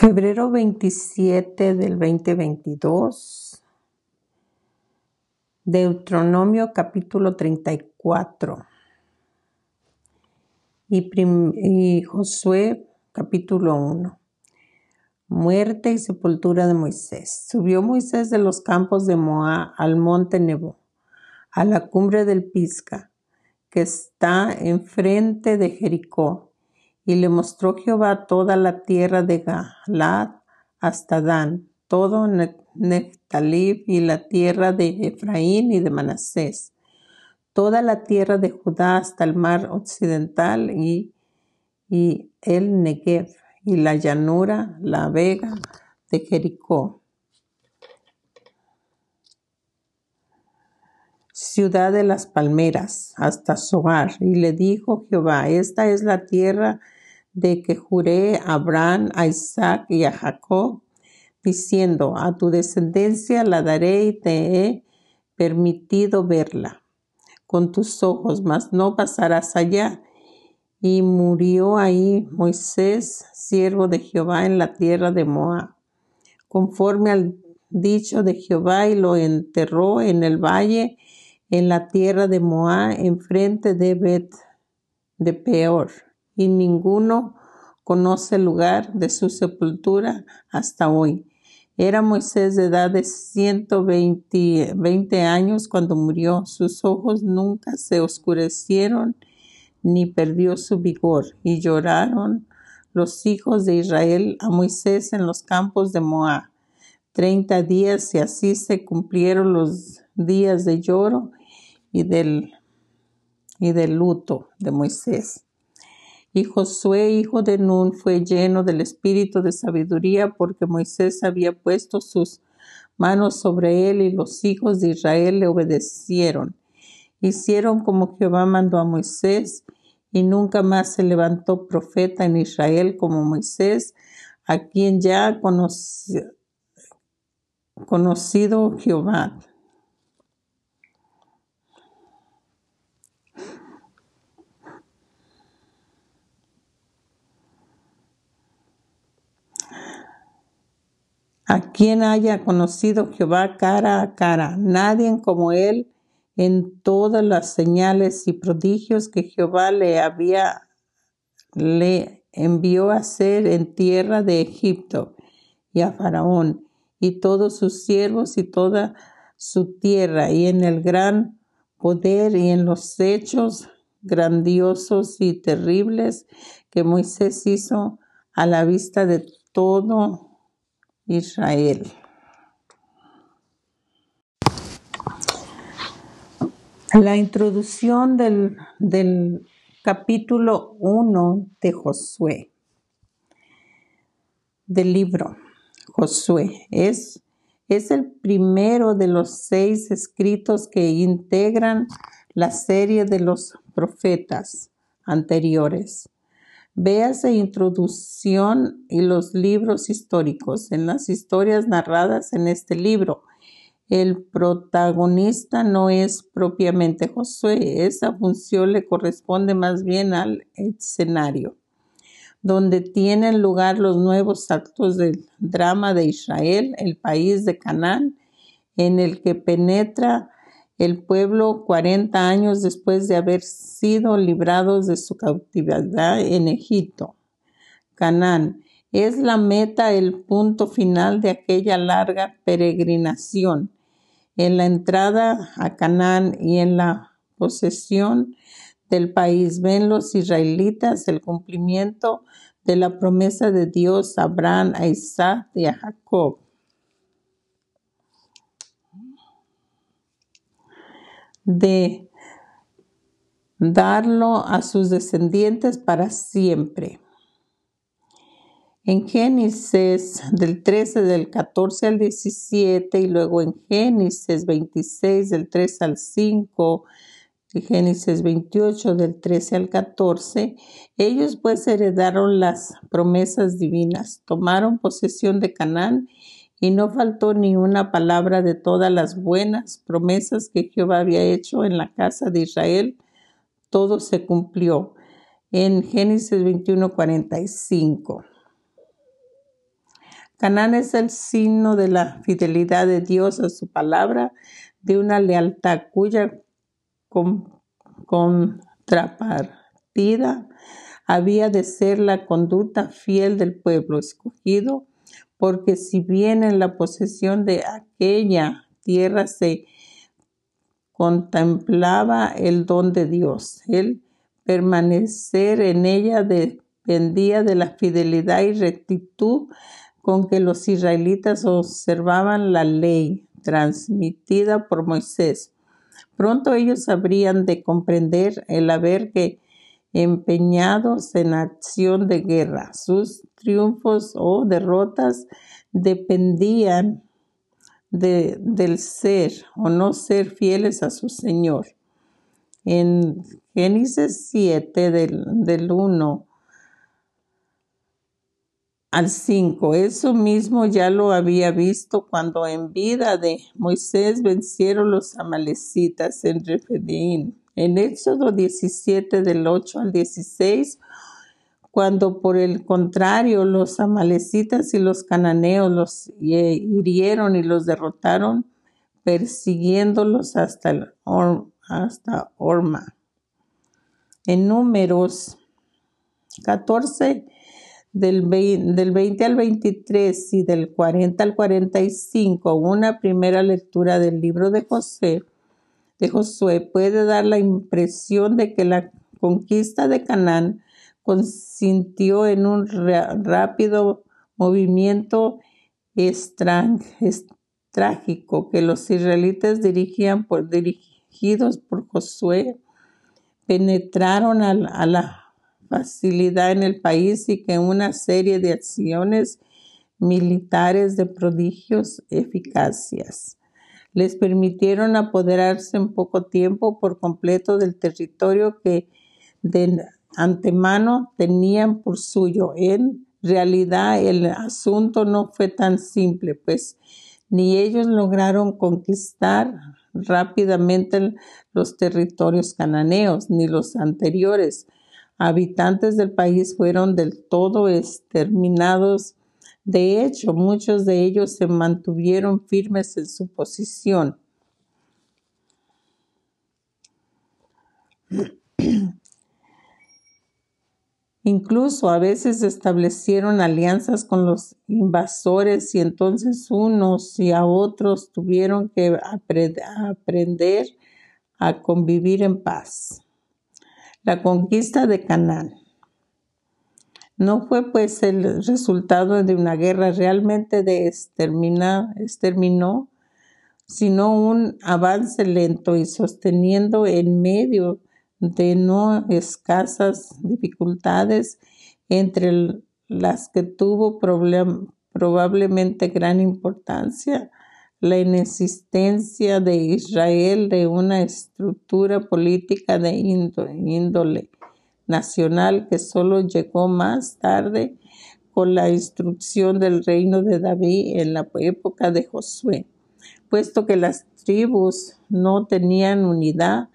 Febrero 27 del 2022. Deuteronomio capítulo 34. Y, y, Josué capítulo 1. Muerte y sepultura de Moisés. Subió Moisés de los campos de Moab al monte Nebo, a la cumbre del Pisca, que está enfrente de Jericó y le mostró Jehová toda la tierra de Galad hasta Dan, todo Neftalí y la tierra de Efraín y de Manasés, toda la tierra de Judá hasta el mar occidental y, y el Negev y la llanura, la vega de Jericó. Ciudad de las palmeras, hasta Soar. Y le dijo Jehová, esta es la tierra de que juré a Abraham, a Isaac y a Jacob, diciendo, a tu descendencia la daré y te he permitido verla con tus ojos, mas no pasarás allá. Y murió ahí Moisés, siervo de Jehová, en la tierra de Moab, conforme al dicho de Jehová, y lo enterró en el valle, en la tierra de Moab, enfrente de Bet de Peor y ninguno conoce el lugar de su sepultura hasta hoy. Era Moisés de edad de 120 años cuando murió. Sus ojos nunca se oscurecieron ni perdió su vigor. Y lloraron los hijos de Israel a Moisés en los campos de Moab. Treinta días y así se cumplieron los días de lloro y del, y del luto de Moisés. Y Josué, hijo de Nun, fue lleno del espíritu de sabiduría porque Moisés había puesto sus manos sobre él y los hijos de Israel le obedecieron. Hicieron como Jehová mandó a Moisés y nunca más se levantó profeta en Israel como Moisés, a quien ya conocido Jehová. A quien haya conocido Jehová cara a cara, nadie como él en todas las señales y prodigios que Jehová le había le envió a hacer en tierra de Egipto y a Faraón y todos sus siervos y toda su tierra y en el gran poder y en los hechos grandiosos y terribles que Moisés hizo a la vista de todo Israel. La introducción del, del capítulo 1 de Josué, del libro Josué, es, es el primero de los seis escritos que integran la serie de los profetas anteriores. Véase Introducción y los libros históricos. En las historias narradas en este libro, el protagonista no es propiamente Josué, esa función le corresponde más bien al escenario, donde tienen lugar los nuevos actos del drama de Israel, el país de Canaán, en el que penetra el pueblo 40 años después de haber sido librados de su cautividad en Egipto. Canaán es la meta, el punto final de aquella larga peregrinación. En la entrada a Canaán y en la posesión del país ven los israelitas el cumplimiento de la promesa de Dios a Abraham, a Isaac y a Jacob. De darlo a sus descendientes para siempre. En Génesis del 13 del 14 al 17 y luego en Génesis 26 del 3 al 5 y Génesis 28 del 13 al 14, ellos pues heredaron las promesas divinas, tomaron posesión de Canaán y no faltó ni una palabra de todas las buenas promesas que Jehová había hecho en la casa de Israel. Todo se cumplió. En Génesis 21, 45. Canaán es el signo de la fidelidad de Dios a su palabra, de una lealtad cuya contrapartida había de ser la conducta fiel del pueblo escogido, porque si bien en la posesión de aquella tierra se contemplaba el don de Dios, el permanecer en ella dependía de la fidelidad y rectitud con que los israelitas observaban la ley transmitida por Moisés. Pronto ellos habrían de comprender el haber que empeñados en acción de guerra. Sus triunfos o derrotas dependían de, del ser o no ser fieles a su Señor. En Génesis 7 del, del 1 al 5. Eso mismo ya lo había visto cuando en vida de Moisés vencieron los amalecitas en Refidim. En Éxodo 17 del 8 al 16, cuando por el contrario los amalecitas y los cananeos los hirieron y los derrotaron, persiguiéndolos hasta, hasta Orma. En números 14 del 20, al 23 y del 40 al 45, una primera lectura del libro de José, de Josué puede dar la impresión de que la conquista de Canaán consintió en un rápido movimiento trágico que los israelitas dirigían por, dirigidos por Josué penetraron a la facilidad en el país y que una serie de acciones militares de prodigios eficacias les permitieron apoderarse en poco tiempo por completo del territorio que de antemano tenían por suyo. En realidad el asunto no fue tan simple, pues ni ellos lograron conquistar rápidamente los territorios cananeos, ni los anteriores, habitantes del país fueron del todo exterminados. De hecho, muchos de ellos se mantuvieron firmes en su posición. Incluso a veces establecieron alianzas con los invasores y entonces unos y a otros tuvieron que aprender a convivir en paz. La conquista de Canaán. No fue pues el resultado de una guerra realmente de sino un avance lento y sosteniendo en medio de no escasas dificultades entre las que tuvo probablemente gran importancia la inexistencia de Israel de una estructura política de índole nacional que solo llegó más tarde con la instrucción del reino de David en la época de Josué, puesto que las tribus no tenían unidad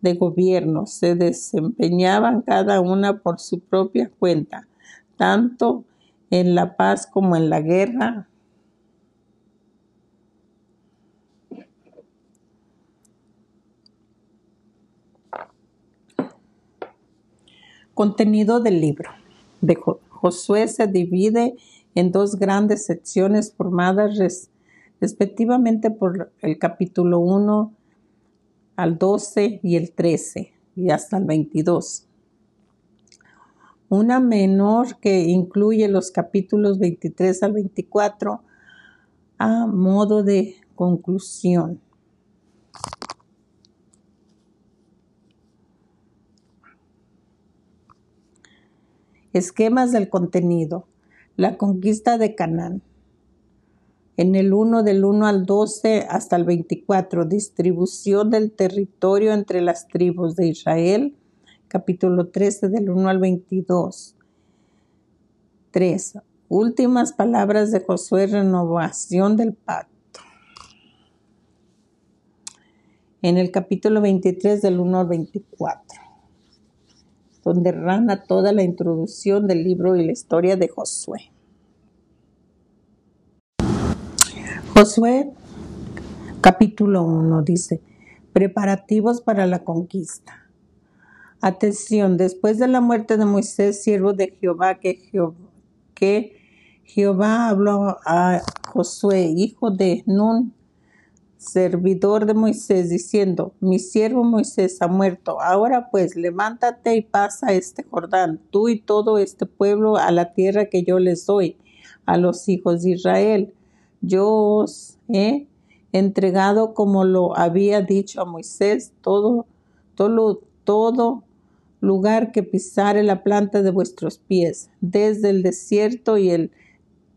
de gobierno, se desempeñaban cada una por su propia cuenta, tanto en la paz como en la guerra, Contenido del libro de Josué se divide en dos grandes secciones formadas respectivamente por el capítulo 1 al 12 y el 13 y hasta el 22. Una menor que incluye los capítulos 23 al 24 a modo de conclusión. Esquemas del contenido. La conquista de Canaán. En el 1 del 1 al 12 hasta el 24, distribución del territorio entre las tribus de Israel. Capítulo 13 del 1 al 22. 3. Últimas palabras de Josué, renovación del pacto. En el capítulo 23 del 1 al 24 donde rana toda la introducción del libro y la historia de Josué. Josué capítulo 1 dice, preparativos para la conquista. Atención, después de la muerte de Moisés, siervo de Jehová, que Jehová, que Jehová habló a Josué, hijo de Nun, servidor de Moisés, diciendo, mi siervo Moisés ha muerto. Ahora pues, levántate y pasa este Jordán, tú y todo este pueblo, a la tierra que yo les doy, a los hijos de Israel. Yo os he entregado como lo había dicho a Moisés, todo, todo, todo lugar que pisare la planta de vuestros pies, desde el desierto y el,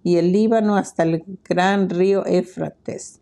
y el Líbano hasta el gran río Éfrates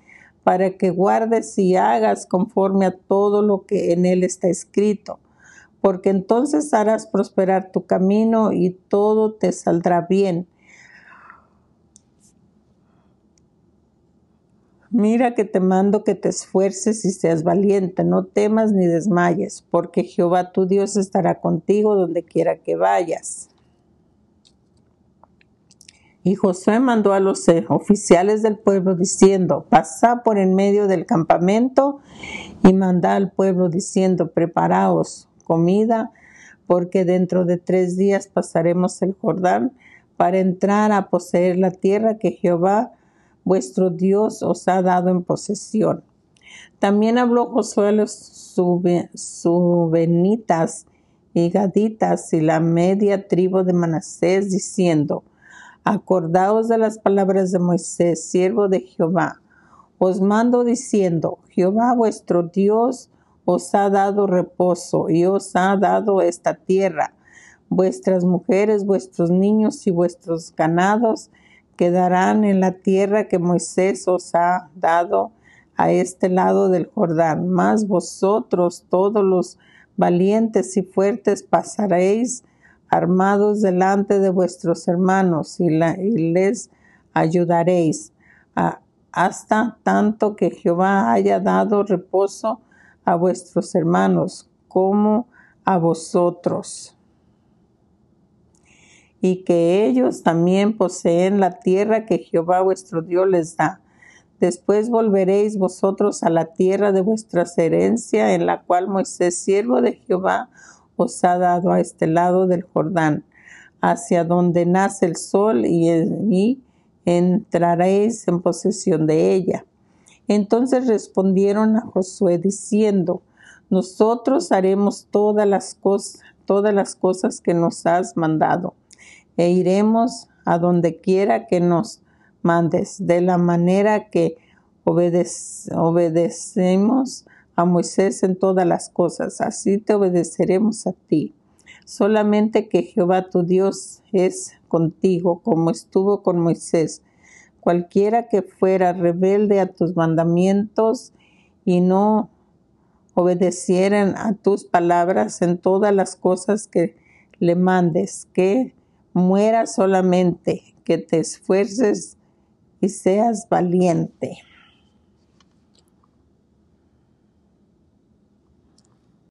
para que guardes y hagas conforme a todo lo que en él está escrito, porque entonces harás prosperar tu camino y todo te saldrá bien. Mira que te mando que te esfuerces y seas valiente, no temas ni desmayes, porque Jehová tu Dios estará contigo donde quiera que vayas. Y Josué mandó a los eh, oficiales del pueblo diciendo, pasa por en medio del campamento y manda al pueblo diciendo, preparaos comida, porque dentro de tres días pasaremos el Jordán para entrar a poseer la tierra que Jehová vuestro Dios os ha dado en posesión. También habló Josué a los subenitas y gaditas y la media tribu de Manasés diciendo, Acordaos de las palabras de Moisés, siervo de Jehová. Os mando diciendo, Jehová vuestro Dios os ha dado reposo y os ha dado esta tierra. Vuestras mujeres, vuestros niños y vuestros ganados quedarán en la tierra que Moisés os ha dado a este lado del Jordán. Mas vosotros, todos los valientes y fuertes, pasaréis armados delante de vuestros hermanos y, les ayudaréis hasta tanto que Jehová haya dado reposo a vuestros hermanos como a vosotros y que ellos también poseen la tierra que Jehová vuestro Dios les da. Después volveréis vosotros a la tierra de vuestra herencia en la cual Moisés, siervo de Jehová, os ha dado a este lado del Jordán, hacia donde nace el sol y, entraréis en posesión de ella. Entonces respondieron a Josué diciendo, nosotros haremos todas las cosas, todas las cosas que nos has mandado, e iremos a donde quiera que nos mandes, de la manera que obedecemos a Moisés en todas las cosas, así te obedeceremos a ti. Solamente que Jehová tu Dios es contigo, como estuvo con Moisés. Cualquiera que fuera rebelde a tus mandamientos y no obedecieran a tus palabras en todas las cosas que le mandes, que muera solamente, que te esfuerces y seas valiente.